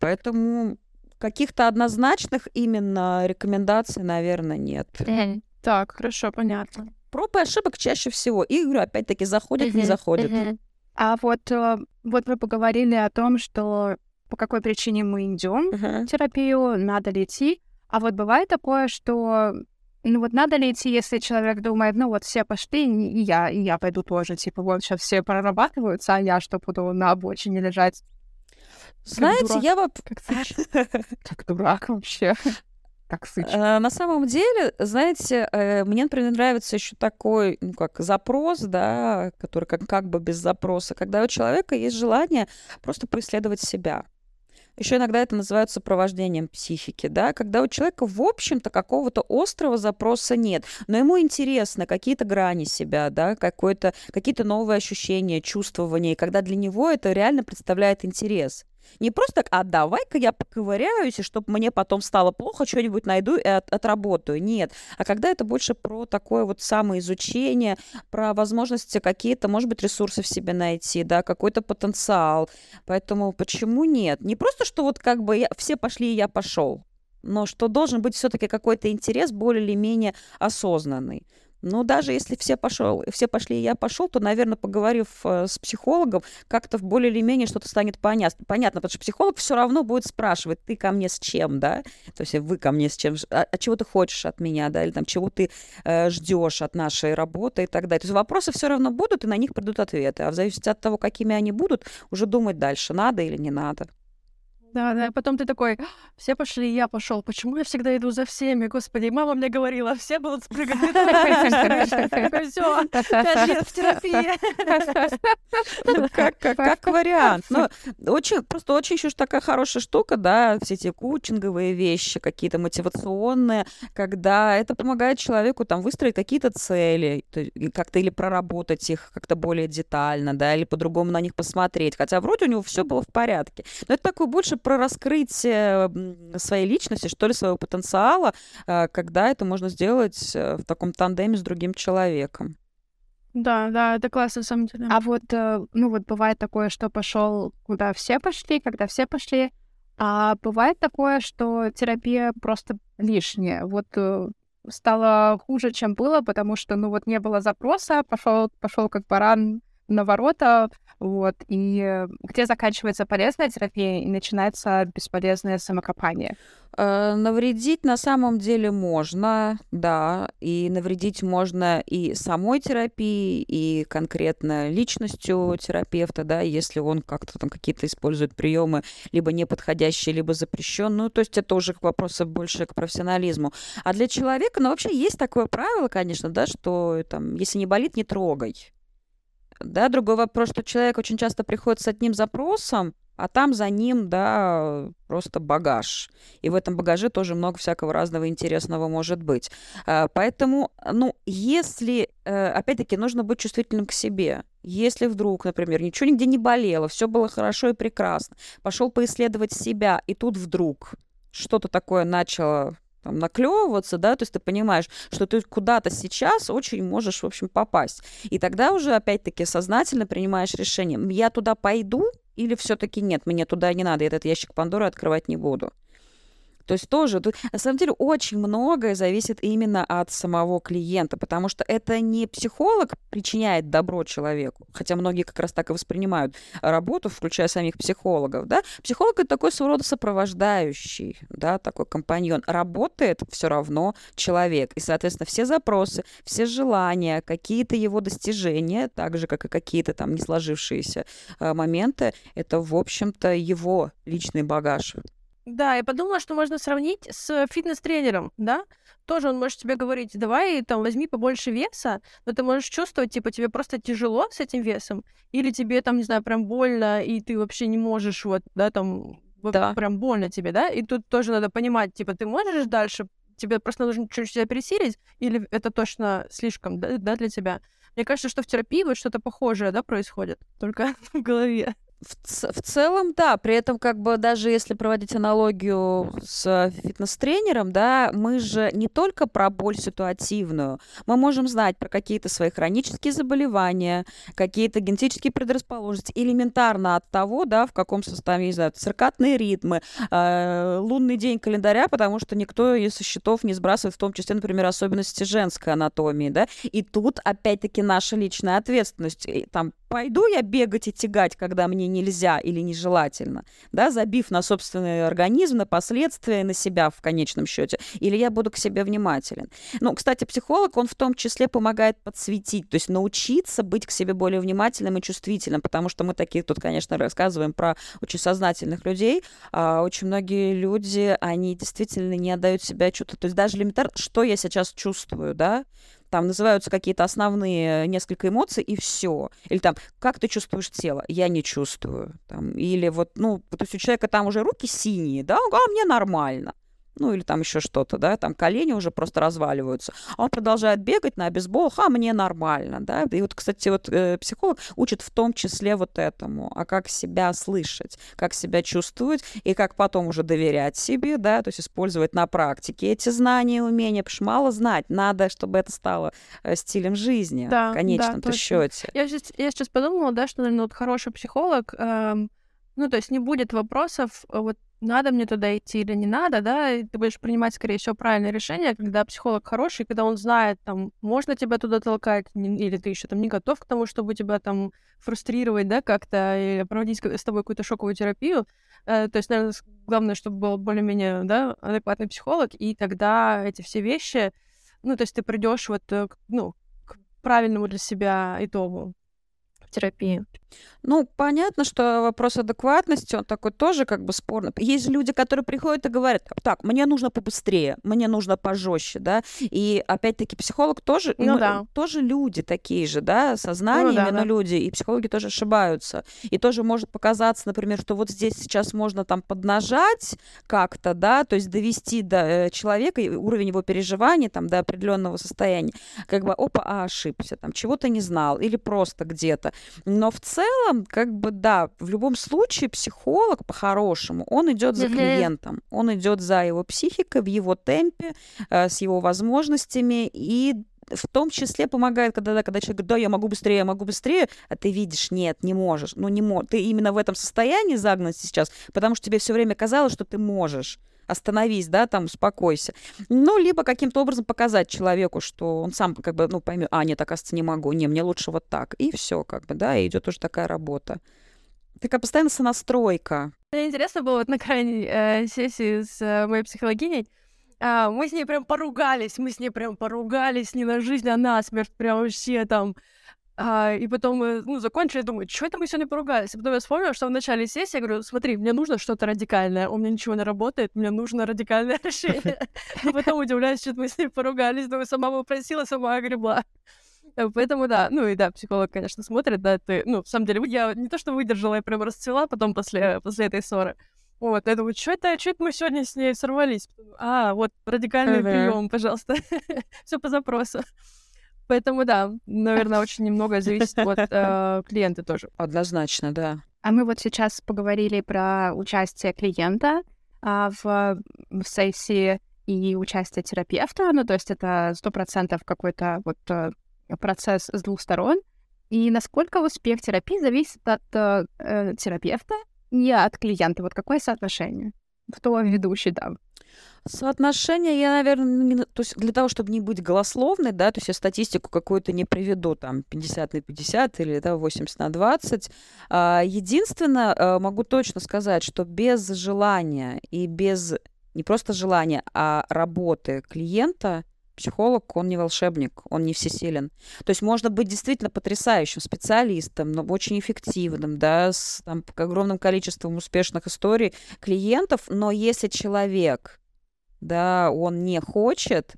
Поэтому каких-то однозначных именно рекомендаций, наверное, нет. Так, хорошо, понятно. Проб и ошибок чаще всего. И, говорю, опять-таки, заходят, не заходят. А вот, э, вот вы поговорили о том, что по какой причине мы идем uh-huh. в терапию, надо ли идти. А вот бывает такое, что ну вот надо ли идти, если человек думает, ну вот все пошли, и я, и я пойду тоже, типа вот сейчас все прорабатываются, а я что буду на обочине лежать? Знаете, я бы... Как, как дурак вообще. Как сыч. Э, на самом деле, знаете, э, мне, например, нравится еще такой, ну, как запрос, да, который как, как бы без запроса, когда у человека есть желание просто преследовать себя. Еще иногда это называют сопровождением психики, да, когда у человека, в общем-то, какого-то острого запроса нет, но ему интересно какие-то грани себя, да, какие-то новые ощущения, чувствования, и когда для него это реально представляет интерес. Не просто так, а давай-ка я поковыряюсь, и чтобы мне потом стало плохо, что-нибудь найду и от, отработаю. Нет. А когда это больше про такое вот самоизучение, про возможности какие-то, может быть, ресурсы в себе найти, да, какой-то потенциал. Поэтому почему нет? Не просто, что вот как бы я, все пошли, и я пошел но что должен быть все-таки какой-то интерес более или менее осознанный. Ну, даже если все, пошел, все пошли, и я пошел, то, наверное, поговорив э, с психологом, как-то более или менее что-то станет понятно. Понятно, потому что психолог все равно будет спрашивать, ты ко мне с чем, да? То есть вы ко мне с чем, а, а чего ты хочешь от меня, да, или там чего ты э, ждешь от нашей работы и так далее. То есть вопросы все равно будут, и на них придут ответы. А в зависимости от того, какими они будут, уже думать дальше, надо или не надо. Да, да, потом ты такой, все пошли, я пошел. Почему я всегда иду за всеми? Господи, мама мне говорила, все будут спрыгать. Все, пять лет в терапии. Как вариант. Ну, очень, просто очень еще такая хорошая штука, да, все эти кучинговые вещи, какие-то мотивационные, когда это помогает человеку там выстроить какие-то цели, как-то или проработать их как-то более детально, да, или по-другому на них посмотреть. Хотя вроде у него все было в порядке. Но это такой больше про раскрытие своей личности, что ли, своего потенциала, э, когда это можно сделать э, в таком тандеме с другим человеком. Да, да, это классно, на самом деле. А вот, э, ну вот бывает такое, что пошел, куда все пошли, когда все пошли, а бывает такое, что терапия просто лишняя. Вот стало хуже, чем было, потому что, ну вот не было запроса, пошел, пошел как баран на ворота, вот, и где заканчивается полезная терапия и начинается бесполезное самокопание? Э, навредить на самом деле можно, да, и навредить можно и самой терапии, и конкретно личностью терапевта, да, если он как-то там какие-то использует приемы либо неподходящие, либо запрещенные, ну, то есть это уже вопросы больше к профессионализму. А для человека, ну, вообще есть такое правило, конечно, да, что там, если не болит, не трогай. Да, другой вопрос, что человек очень часто приходит с одним запросом, а там за ним, да, просто багаж. И в этом багаже тоже много всякого разного интересного может быть. А, поэтому, ну, если, э, опять-таки, нужно быть чувствительным к себе. Если вдруг, например, ничего нигде не болело, все было хорошо и прекрасно, пошел поисследовать себя, и тут вдруг что-то такое начало там, наклевываться, да, то есть ты понимаешь, что ты куда-то сейчас очень можешь, в общем, попасть. И тогда уже, опять-таки, сознательно принимаешь решение, я туда пойду или все-таки нет, мне туда не надо, этот ящик Пандоры открывать не буду. То есть тоже, тут, на самом деле, очень многое зависит именно от самого клиента, потому что это не психолог причиняет добро человеку, хотя многие как раз так и воспринимают работу, включая самих психологов, да. Психолог — это такой своего рода сопровождающий, да, такой компаньон. Работает все равно человек, и, соответственно, все запросы, все желания, какие-то его достижения, так же, как и какие-то там не сложившиеся э, моменты, это, в общем-то, его личный багаж. Да, я подумала, что можно сравнить с фитнес-тренером, да? Тоже он может тебе говорить, давай там возьми побольше веса, но ты можешь чувствовать, типа, тебе просто тяжело с этим весом, или тебе там, не знаю, прям больно, и ты вообще не можешь вот, да, там, да. прям больно тебе, да? И тут тоже надо понимать, типа, ты можешь дальше, тебе просто нужно чуть-чуть себя пересилить, или это точно слишком, да, да, для тебя? Мне кажется, что в терапии вот что-то похожее, да, происходит, только в голове. В, в целом, да. При этом, как бы, даже если проводить аналогию с фитнес-тренером, да, мы же не только про боль ситуативную, мы можем знать про какие-то свои хронические заболевания, какие-то генетические предрасположенности, элементарно от того, да, в каком состоянии, не знаю, циркатные ритмы, э, лунный день календаря, потому что никто из счетов не сбрасывает, в том числе, например, особенности женской анатомии, да. И тут, опять-таки, наша личная ответственность. И, там, пойду я бегать и тягать, когда мне нельзя или нежелательно, да, забив на собственный организм, на последствия, на себя в конечном счете, или я буду к себе внимателен. Ну, кстати, психолог, он в том числе помогает подсветить, то есть научиться быть к себе более внимательным и чувствительным, потому что мы такие тут, конечно, рассказываем про очень сознательных людей, а очень многие люди, они действительно не отдают себя чувству, то есть даже элементарно, что я сейчас чувствую, да, там называются какие-то основные несколько эмоций, и все. Или там, как ты чувствуешь тело? Я не чувствую. Там, или вот, ну, то есть у человека там уже руки синие, да, а мне нормально ну или там еще что-то, да, там колени уже просто разваливаются. А он продолжает бегать на бейсболах, а мне нормально, да. И вот, кстати, вот э, психолог учит в том числе вот этому, а как себя слышать, как себя чувствовать и как потом уже доверять себе, да, то есть использовать на практике эти знания и умения, потому что мало знать, надо, чтобы это стало э, стилем жизни да, в конечном-то да, счете. Я сейчас, я сейчас подумала, да, что, наверное, вот хороший психолог, эм, ну, то есть не будет вопросов, э, вот надо мне туда идти или не надо, да, и ты будешь принимать, скорее всего, правильное решение, когда психолог хороший, когда он знает, там, можно тебя туда толкать, или ты еще там не готов к тому, чтобы тебя там фрустрировать, да, как-то, или проводить с тобой какую-то шоковую терапию. Э, то есть, наверное, главное, чтобы был более-менее, да, адекватный психолог, и тогда эти все вещи, ну, то есть ты придешь вот, э, ну, к правильному для себя итогу терапии. Ну, понятно, что вопрос адекватности, он такой тоже как бы спорный. Есть люди, которые приходят и говорят, так, мне нужно побыстрее, мне нужно пожестче, да, и опять-таки психолог тоже, ну, мы, да. тоже люди такие же, да, сознание ну, да, именно да. люди, и психологи тоже ошибаются. И тоже может показаться, например, что вот здесь сейчас можно там поднажать как-то, да, то есть довести до э, человека уровень его переживаний там до определенного состояния, как бы, опа, а, ошибся, там, чего-то не знал, или просто где-то. Но в целом, как бы, да, в любом случае психолог по-хорошему, он идет за клиентом, он идет за его психикой, в его темпе, э, с его возможностями и в том числе помогает, когда, да, когда человек говорит, да, я могу быстрее, я могу быстрее, а ты видишь, нет, не можешь. Ну, не можешь. Ты именно в этом состоянии загнанности сейчас, потому что тебе все время казалось, что ты можешь остановись, да, там, успокойся. Ну, либо каким-то образом показать человеку, что он сам как бы, ну, поймет, а, нет, оказывается, не могу, не, мне лучше вот так. И все, как бы, да, и идет уже такая работа. Такая постоянно сонастройка. Мне интересно было вот на крайней э, сессии с э, моей психологиней, а, мы с ней прям поругались, мы с ней прям поругались не на жизнь, а на смерть, прям вообще там а, и потом мы, ну, закончили, думаю, что это мы сегодня поругались? И потом я вспомнила, что в начале сессии я говорю, смотри, мне нужно что-то радикальное, у меня ничего не работает, мне нужно радикальное решение. И потом удивляюсь, что мы с ней поругались, думаю, сама попросила, сама огребла. Поэтому да, ну и да, психолог, конечно, смотрит, да, ты, ну, в самом деле, я не то, что выдержала, я прям расцвела потом после, после этой ссоры. Вот, я думаю, что это, что это мы сегодня с ней сорвались? А, вот, радикальный прием, пожалуйста. Все по запросу. Поэтому да, наверное, очень немного зависит от э, клиента тоже. Однозначно, да. А мы вот сейчас поговорили про участие клиента а, в, в сессии и участие терапевта, ну то есть это сто процентов какой-то вот э, процесс с двух сторон. И насколько успех терапии зависит от э, э терапевта, не от клиента. Вот какое соотношение? Кто ведущий, да? Соотношение я, наверное, не, то есть для того, чтобы не быть голословной, да, то есть я статистику какую-то не приведу, там, 50 на 50 или да, 80 на 20. А, единственное, а, могу точно сказать, что без желания и без не просто желания, а работы клиента психолог, он не волшебник, он не всесилен. То есть можно быть действительно потрясающим специалистом, но очень эффективным, да, с там, огромным количеством успешных историй клиентов, но если человек да, он не хочет,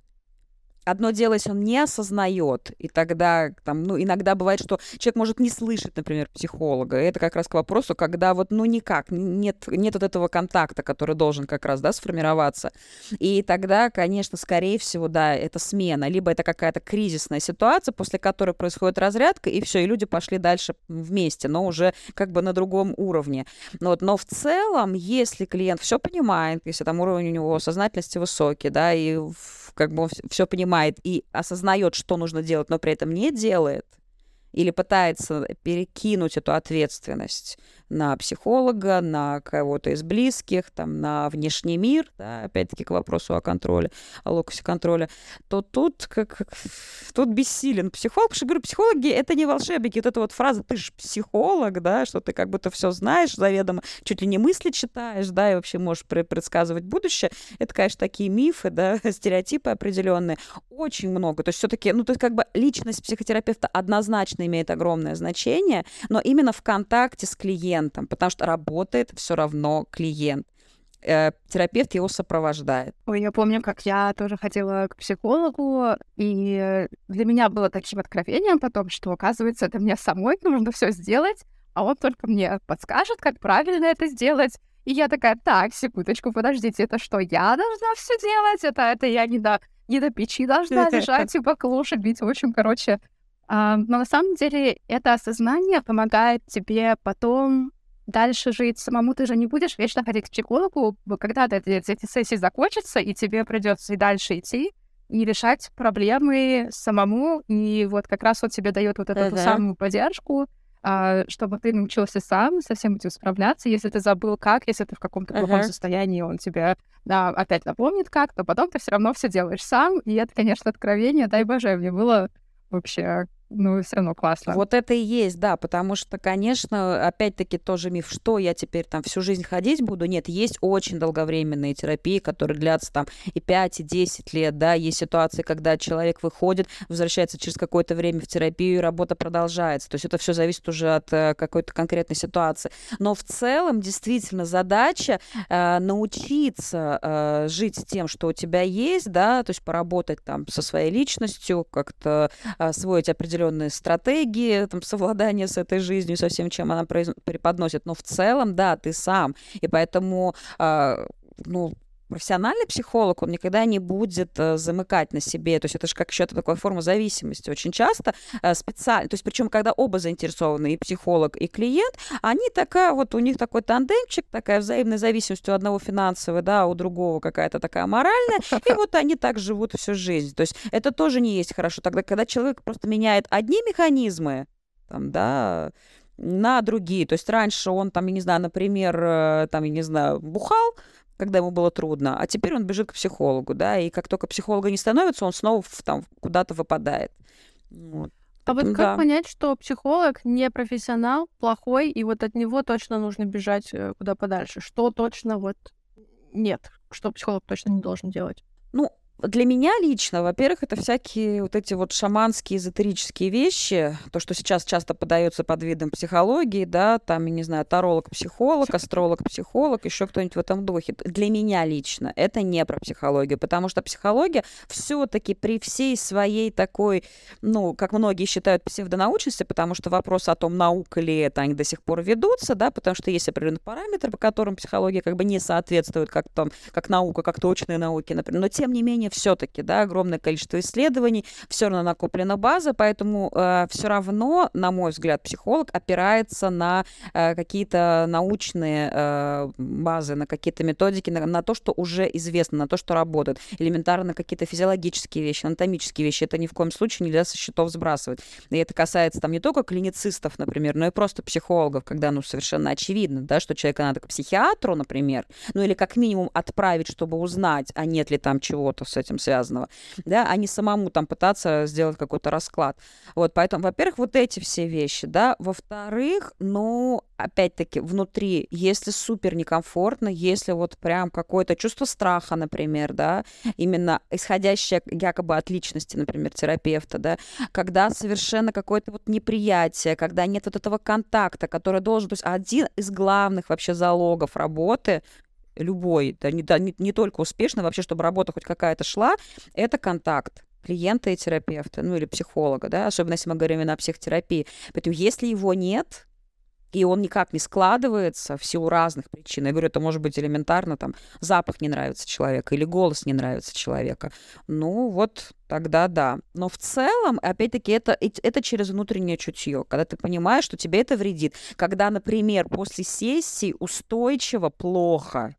одно дело, если он не осознает, и тогда там, ну, иногда бывает, что человек может не слышать, например, психолога. И это как раз к вопросу, когда вот, ну, никак, нет, нет вот этого контакта, который должен как раз, да, сформироваться. И тогда, конечно, скорее всего, да, это смена, либо это какая-то кризисная ситуация, после которой происходит разрядка, и все, и люди пошли дальше вместе, но уже как бы на другом уровне. Но, вот, но в целом, если клиент все понимает, если там уровень у него сознательности высокий, да, и как бы все понимает и осознает, что нужно делать, но при этом не делает, или пытается перекинуть эту ответственность на психолога, на кого-то из близких, там, на внешний мир, да, опять-таки к вопросу о контроле, о локусе контроля, то тут как, как тут бессилен психолог, потому что, говорю, психологи — это не волшебники. Вот эта вот фраза «ты же психолог», да, что ты как будто все знаешь заведомо, чуть ли не мысли читаешь, да, и вообще можешь предсказывать будущее. Это, конечно, такие мифы, да, стереотипы определенные. Очень много. То есть все-таки, ну, то есть как бы личность психотерапевта однозначно имеет огромное значение, но именно в контакте с клиентом клиентом, потому что работает все равно клиент э, терапевт его сопровождает. Ой, я помню, как я тоже ходила к психологу, и для меня было таким откровением потом, что, оказывается, это мне самой нужно все сделать, а он только мне подскажет, как правильно это сделать. И я такая, так, секундочку, подождите, это что, я должна все делать? Это, это я не до, не до печи должна лежать и баклуши бить. В общем, короче, но на самом деле это осознание помогает тебе потом дальше жить самому. Ты же не будешь вечно ходить к психологу, когда-то эти, эти сессии закончатся, и тебе придется и дальше идти и решать проблемы самому. И вот как раз он тебе дает вот эту uh-huh. самую поддержку, а, чтобы ты научился сам со всем этим справляться. Если ты забыл как, если ты в каком-то uh-huh. плохом состоянии, он тебе да, опять напомнит как, то потом ты все равно все делаешь сам. И это, конечно, откровение, дай боже, мне было вообще ну, все равно классно. Вот это и есть, да, потому что, конечно, опять-таки тоже миф, что я теперь там всю жизнь ходить буду. Нет, есть очень долговременные терапии, которые длятся там и 5, и 10 лет, да, есть ситуации, когда человек выходит, возвращается через какое-то время в терапию, и работа продолжается. То есть это все зависит уже от э, какой-то конкретной ситуации. Но в целом, действительно, задача э, научиться э, жить с тем, что у тебя есть, да, то есть поработать там со своей личностью, как-то э, освоить определенные определенные стратегии там, совладания с этой жизнью, со всем, чем она преподносит. Но в целом, да, ты сам. И поэтому э, ну, профессиональный психолог, он никогда не будет э, замыкать на себе. То есть это же как еще такая форма зависимости. Очень часто э, специально, то есть причем когда оба заинтересованы, и психолог, и клиент, они такая, вот у них такой тандемчик, такая взаимная зависимость у одного финансовая, да, а у другого какая-то такая моральная, и вот они так живут всю жизнь. То есть это тоже не есть хорошо. Тогда, когда человек просто меняет одни механизмы, там, да, на другие. То есть раньше он там, я не знаю, например, э, там, я не знаю, бухал, когда ему было трудно, а теперь он бежит к психологу, да, и как только психолога не становится, он снова там куда-то выпадает. Вот. А вот как да. понять, что психолог не профессионал, плохой, и вот от него точно нужно бежать э, куда подальше? Что точно вот нет, что психолог точно не должен делать? Для меня лично, во-первых, это всякие вот эти вот шаманские, эзотерические вещи, то, что сейчас часто подается под видом психологии, да, там, я не знаю, таролог-психолог, астролог-психолог, еще кто-нибудь в этом духе. Для меня лично это не про психологию, потому что психология все-таки при всей своей такой, ну, как многие считают, псевдонаучности, потому что вопрос о том, наука ли это, они до сих пор ведутся, да, потому что есть определенные параметры, по которым психология как бы не соответствует как, там, как наука, как точные науки, например, но тем не менее менее, все-таки, да, огромное количество исследований, все равно накоплена база, поэтому э, все равно, на мой взгляд, психолог опирается на э, какие-то научные э, базы, на какие-то методики, на, на то, что уже известно, на то, что работает. Элементарно какие-то физиологические вещи, анатомические вещи. Это ни в коем случае нельзя со счетов сбрасывать. И это касается там не только клиницистов, например, но и просто психологов, когда, ну, совершенно очевидно, да, что человека надо к психиатру, например, ну, или как минимум отправить, чтобы узнать, а нет ли там чего-то с этим связанного, да, а не самому там пытаться сделать какой-то расклад. Вот, поэтому, во-первых, вот эти все вещи, да. Во-вторых, ну, опять-таки, внутри, если супер некомфортно, если вот прям какое-то чувство страха, например, да, именно исходящее якобы от личности, например, терапевта, да, когда совершенно какое-то вот неприятие, когда нет вот этого контакта, который должен, то есть один из главных вообще залогов работы любой, да, не, да, не, не только успешно, вообще, чтобы работа хоть какая-то шла, это контакт. клиента и терапевта, ну или психолога, да, особенно если мы говорим именно о психотерапии. Поэтому если его нет, и он никак не складывается в силу разных причин. Я говорю, это может быть элементарно, там, запах не нравится человека или голос не нравится человека. Ну, вот тогда да. Но в целом, опять-таки, это, это через внутреннее чутье, когда ты понимаешь, что тебе это вредит. Когда, например, после сессии устойчиво плохо,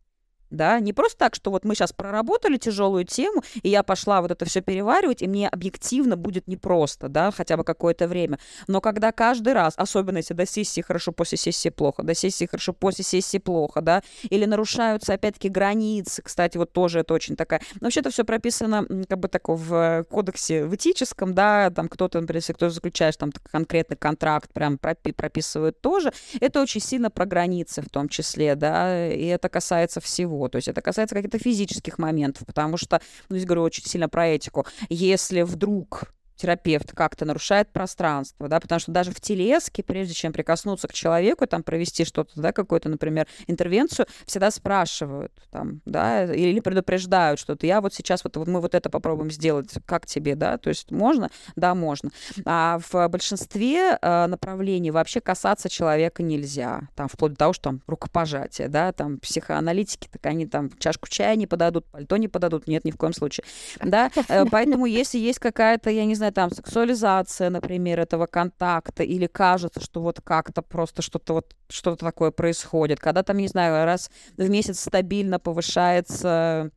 да, не просто так, что вот мы сейчас проработали тяжелую тему, и я пошла вот это все переваривать, и мне объективно будет непросто, да, хотя бы какое-то время. Но когда каждый раз, особенно если до сессии хорошо, после сессии плохо, до сессии хорошо, после сессии плохо, да, или нарушаются, опять-таки, границы, кстати, вот тоже это очень такая... Вообще это все прописано как бы так в кодексе в этическом, да, там кто-то, например, если кто заключаешь там конкретный контракт, прям прописывает тоже, это очень сильно про границы в том числе, да, и это касается всего всего. То есть это касается каких-то физических моментов, потому что, ну, здесь говорю очень сильно про этику. Если вдруг терапевт как-то нарушает пространство, да, потому что даже в телеске, прежде чем прикоснуться к человеку, там провести что-то, да, какую-то, например, интервенцию, всегда спрашивают, там, да, или предупреждают что-то. Я вот сейчас вот, вот мы вот это попробуем сделать, как тебе, да, то есть можно? Да, можно. А в большинстве э, направлений вообще касаться человека нельзя, там, вплоть до того, что там рукопожатие, да, там, психоаналитики, так они там чашку чая не подадут, пальто не подадут, нет, ни в коем случае, да, э, поэтому если есть какая-то, я не знаю, там сексуализация, например, этого контакта, или кажется, что вот как-то просто что-то вот что-то такое происходит, когда там, не знаю, раз в месяц стабильно повышается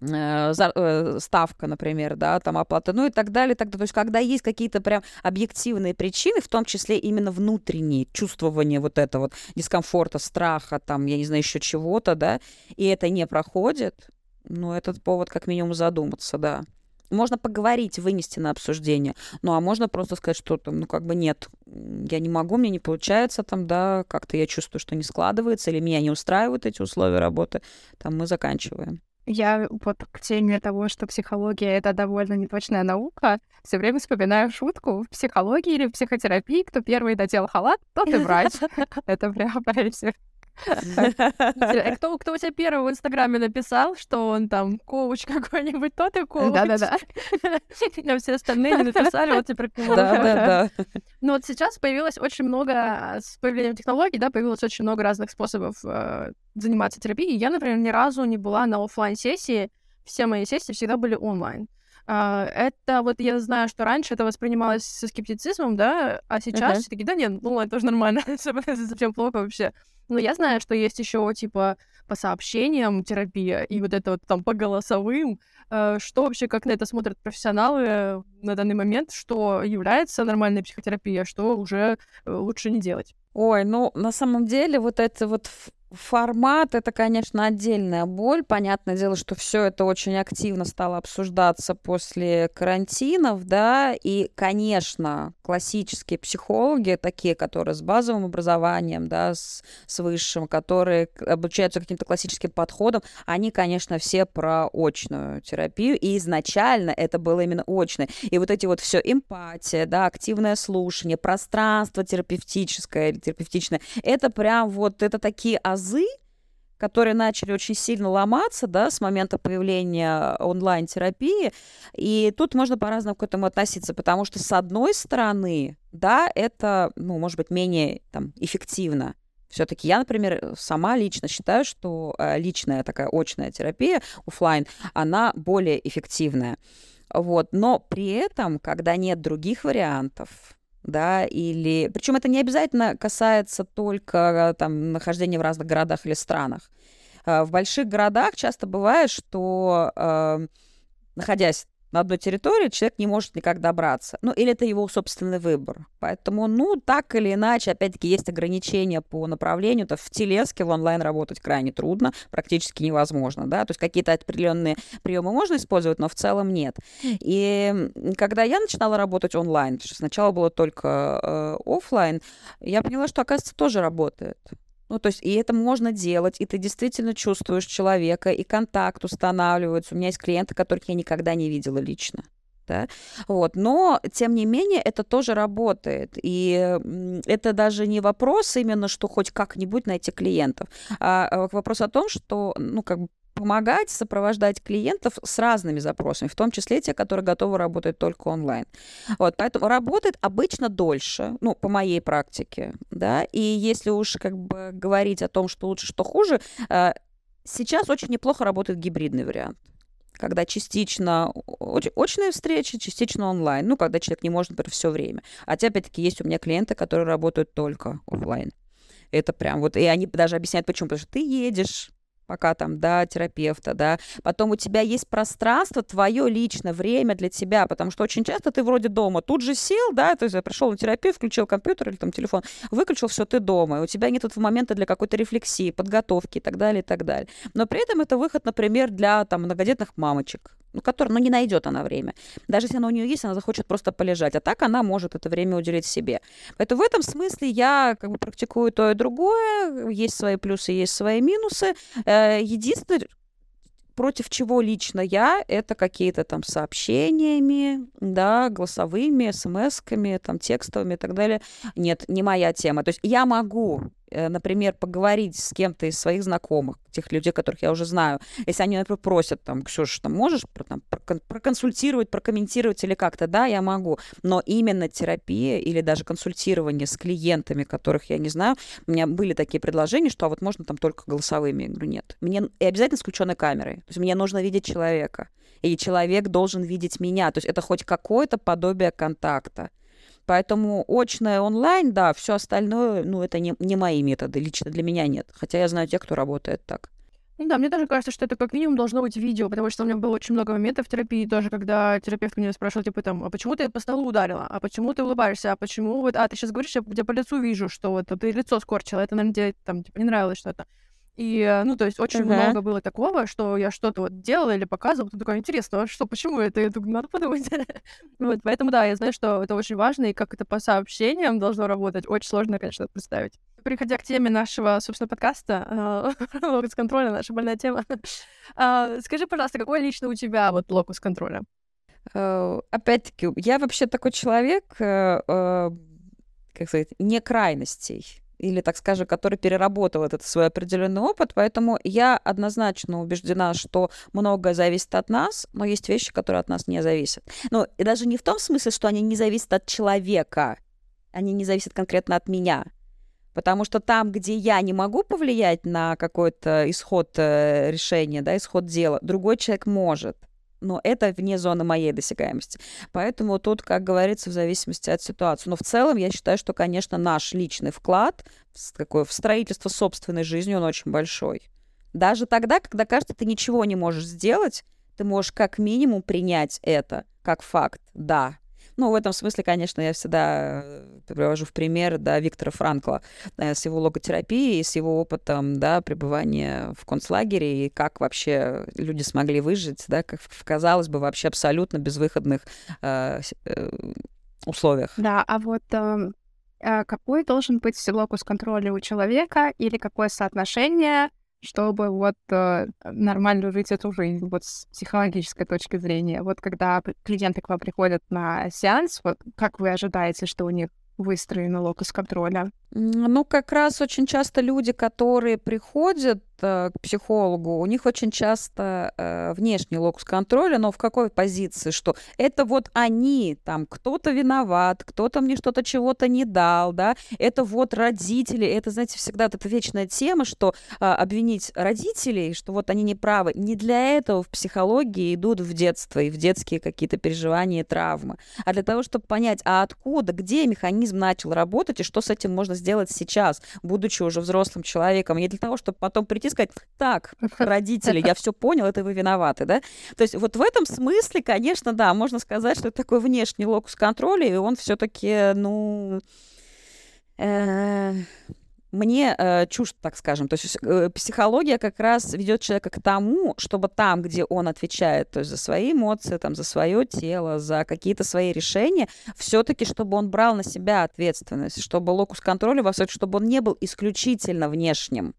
э, э, ставка, например, да, там оплата, ну и так далее, так далее. То есть, когда есть какие-то прям объективные причины, в том числе именно внутренние, чувствование вот этого вот дискомфорта, страха, там, я не знаю, еще чего-то, да, и это не проходит, ну, этот повод как минимум задуматься, да можно поговорить, вынести на обсуждение. Ну, а можно просто сказать, что там, ну, как бы нет, я не могу, мне не получается там, да, как-то я чувствую, что не складывается, или меня не устраивают эти условия работы, там мы заканчиваем. Я вот к теме того, что психология — это довольно неточная наука, все время вспоминаю шутку в психологии или в психотерапии, кто первый надел халат, тот и врач. Это прям кто, кто у тебя первый в Инстаграме написал, что он там коуч какой-нибудь, тот и коуч. Да-да-да. А все остальные не написали, вот теперь Да-да-да. Ну вот сейчас появилось очень много, с появлением технологий, да, появилось очень много разных способов э, заниматься терапией. Я, например, ни разу не была на офлайн сессии все мои сессии всегда были онлайн. Uh, это вот я знаю, что раньше это воспринималось со скептицизмом, да, а сейчас uh-huh. все таки да нет, ну это тоже нормально, совсем плохо вообще. Но я знаю, что есть еще типа по сообщениям терапия и вот это вот там по голосовым. Э, что вообще, как на это смотрят профессионалы на данный момент, что является нормальной психотерапией, а что уже э, лучше не делать? Ой, ну на самом деле вот это вот Формат это, конечно, отдельная боль. Понятное дело, что все это очень активно стало обсуждаться после карантинов, да, и, конечно, классические психологи, такие, которые с базовым образованием, да, с, с высшим, которые обучаются каким-то классическим подходам, они, конечно, все про очную терапию, и изначально это было именно очное. И вот эти вот все эмпатия, да, активное слушание, пространство терапевтическое или терапевтичное, это прям вот, это такие азы, которые начали очень сильно ломаться, да, с момента появления онлайн-терапии. И тут можно по-разному к этому относиться, потому что, с одной стороны, да, это, ну, может быть, менее там, эффективно. Все-таки я, например, сама лично считаю, что э, личная такая очная терапия офлайн, она более эффективная. Вот. Но при этом, когда нет других вариантов, да, или... Причем это не обязательно касается только там нахождения в разных городах или странах. А, в больших городах часто бывает, что э, находясь на одной территории человек не может никак добраться. Ну, или это его собственный выбор. Поэтому, ну, так или иначе, опять-таки, есть ограничения по направлению. То в телеске в онлайн работать крайне трудно, практически невозможно, да. То есть какие-то определенные приемы можно использовать, но в целом нет. И когда я начинала работать онлайн, сначала было только э, офлайн, я поняла, что, оказывается, тоже работает. Ну, то есть, и это можно делать, и ты действительно чувствуешь человека, и контакт устанавливается. У меня есть клиенты, которых я никогда не видела лично. Да? Вот. Но, тем не менее, это тоже работает. И это даже не вопрос именно, что хоть как-нибудь найти клиентов, а, а вопрос о том, что, ну, как бы помогать, сопровождать клиентов с разными запросами, в том числе те, которые готовы работать только онлайн. Вот, поэтому работает обычно дольше, ну, по моей практике, да, и если уж как бы говорить о том, что лучше, что хуже, э, сейчас очень неплохо работает гибридный вариант когда частично очные встречи, частично онлайн. Ну, когда человек не может, например, все время. Хотя, опять-таки, есть у меня клиенты, которые работают только офлайн. Это прям вот, и они даже объясняют, почему. Потому что ты едешь, пока там до терапевта, да. Потом у тебя есть пространство, твое личное время для тебя, потому что очень часто ты вроде дома, тут же сел, да, то есть пришел на терапию, включил компьютер или там телефон, выключил, все, ты дома, и у тебя нет этого момента для какой-то рефлексии, подготовки и так далее, и так далее. Но при этом это выход, например, для там многодетных мамочек, ну, который, ну, не найдет она время. Даже если оно у нее есть, она захочет просто полежать. А так она может это время уделить себе. Поэтому в этом смысле я как бы практикую то и другое. Есть свои плюсы, есть свои минусы. Э, единственное, против чего лично я, это какие-то там сообщениями, да, голосовыми, смс-ками, там, текстовыми и так далее. Нет, не моя тема. То есть я могу например, поговорить с кем-то из своих знакомых, тех людей, которых я уже знаю, если они, например, просят, там, Ксюша, там, можешь там, проконсультировать, прокомментировать или как-то, да, я могу, но именно терапия или даже консультирование с клиентами, которых я не знаю, у меня были такие предложения, что а вот можно там только голосовыми. Я говорю, нет. Мне и обязательно с включенной камерой. То есть мне нужно видеть человека. И человек должен видеть меня. То есть это хоть какое-то подобие контакта. Поэтому очное онлайн, да, все остальное, ну, это не, не мои методы, лично для меня нет. Хотя я знаю тех, кто работает так. Ну да, мне даже кажется, что это как минимум должно быть видео, потому что у меня было очень много моментов в терапии тоже, когда терапевт меня спрашивал, типа, там, а почему ты по столу ударила? А почему ты улыбаешься? А почему вот, а ты сейчас говоришь, я где по лицу вижу, что вот ты лицо скорчила, это, наверное, тебе там, типа, не нравилось что-то. И, э, ну, то есть очень uh-huh. много было такого, что я что-то вот делала или показывала, ты такой, интересно, а что, почему это? Я думаю, надо подумать. вот, поэтому, да, я знаю, что это очень важно, и как это по сообщениям должно работать, очень сложно, конечно, представить. Приходя к теме нашего, собственно, подкаста, локус контроля, наша больная тема, а, скажи, пожалуйста, какой лично у тебя вот локус контроля? Э, опять-таки, я вообще такой человек, э, как сказать, не крайностей или, так скажем, который переработал этот свой определенный опыт. Поэтому я однозначно убеждена, что многое зависит от нас, но есть вещи, которые от нас не зависят. Ну, и даже не в том смысле, что они не зависят от человека, они не зависят конкретно от меня. Потому что там, где я не могу повлиять на какой-то исход э, решения, да, исход дела, другой человек может но это вне зоны моей досягаемости. Поэтому тут, как говорится, в зависимости от ситуации. Но в целом я считаю, что, конечно, наш личный вклад в, в строительство собственной жизни, он очень большой. Даже тогда, когда кажется, ты ничего не можешь сделать, ты можешь как минимум принять это как факт. Да, ну, в этом смысле, конечно, я всегда э, привожу в пример, да, Виктора Франкла э, с его логотерапией, с его опытом, да, пребывания в концлагере и как вообще люди смогли выжить, да, как казалось бы, вообще абсолютно безвыходных э, э, условиях. Да, а вот э, какой должен быть локус контроля у человека или какое соотношение чтобы вот э, нормально жить эту жизнь, вот с психологической точки зрения. Вот когда клиенты к вам приходят на сеанс, вот как вы ожидаете, что у них выстроен локус контроля? Ну, как раз очень часто люди, которые приходят Э, к психологу, у них очень часто э, внешний локус контроля, но в какой позиции, что это вот они, там, кто-то виноват, кто-то мне что-то чего-то не дал, да, это вот родители, это, знаете, всегда вот эта вечная тема, что э, обвинить родителей, что вот они не правы, не для этого в психологии идут в детство и в детские какие-то переживания и травмы, а для того, чтобы понять, а откуда, где механизм начал работать и что с этим можно сделать сейчас, будучи уже взрослым человеком, не для того, чтобы потом прийти прийти и сказать, так, родители, я все понял, это вы виноваты, да? То есть вот в этом смысле, конечно, да, можно сказать, что это такой внешний локус контроля, и он все-таки, ну, э, мне э, чушь, так скажем. То есть э, психология как раз ведет человека к тому, чтобы там, где он отвечает, то есть за свои эмоции, там, за свое тело, за какие-то свои решения, все-таки, чтобы он брал на себя ответственность, чтобы локус контроля, во всяком чтобы он не был исключительно внешним.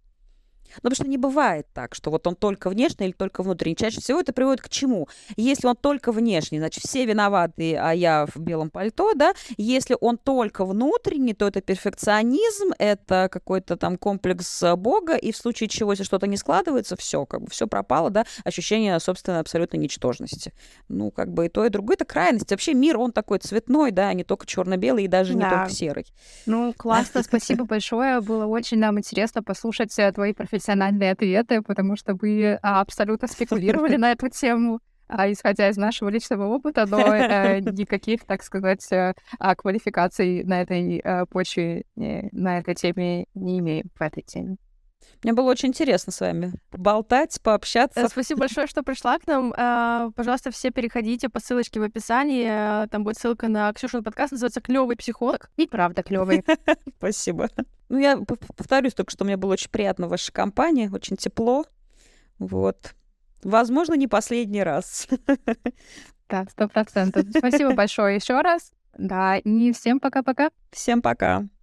Ну, потому что не бывает так, что вот он только внешний или только внутренний. Чаще всего это приводит к чему? Если он только внешний, значит, все виноваты, а я в белом пальто, да? Если он только внутренний, то это перфекционизм, это какой-то там комплекс Бога, и в случае чего, если что-то не складывается, все, как бы все пропало, да, ощущение собственной абсолютной ничтожности. Ну, как бы и то, и другое, это крайность. Вообще мир, он такой цветной, да, а не только черно-белый и даже да. не только серый. Ну, классно, спасибо большое. Было очень нам интересно послушать э, твои профессиональные ответы, потому что вы а, абсолютно спекулировали на эту тему а, исходя из нашего личного опыта, но э, никаких, так сказать, э, а, квалификаций на этой э, почве, э, на этой теме не имеем в этой теме. Мне было очень интересно с вами болтать, пообщаться. Спасибо большое, что пришла к нам. Пожалуйста, все переходите по ссылочке в описании. Там будет ссылка на Ксюшин подкаст, называется «Клевый психолог». И правда клевый. Спасибо. Ну, я повторюсь только, что мне было очень приятно в вашей компании, очень тепло. Вот. Возможно, не последний раз. Да, сто процентов. Спасибо большое еще раз. Да, и всем пока-пока. Всем пока.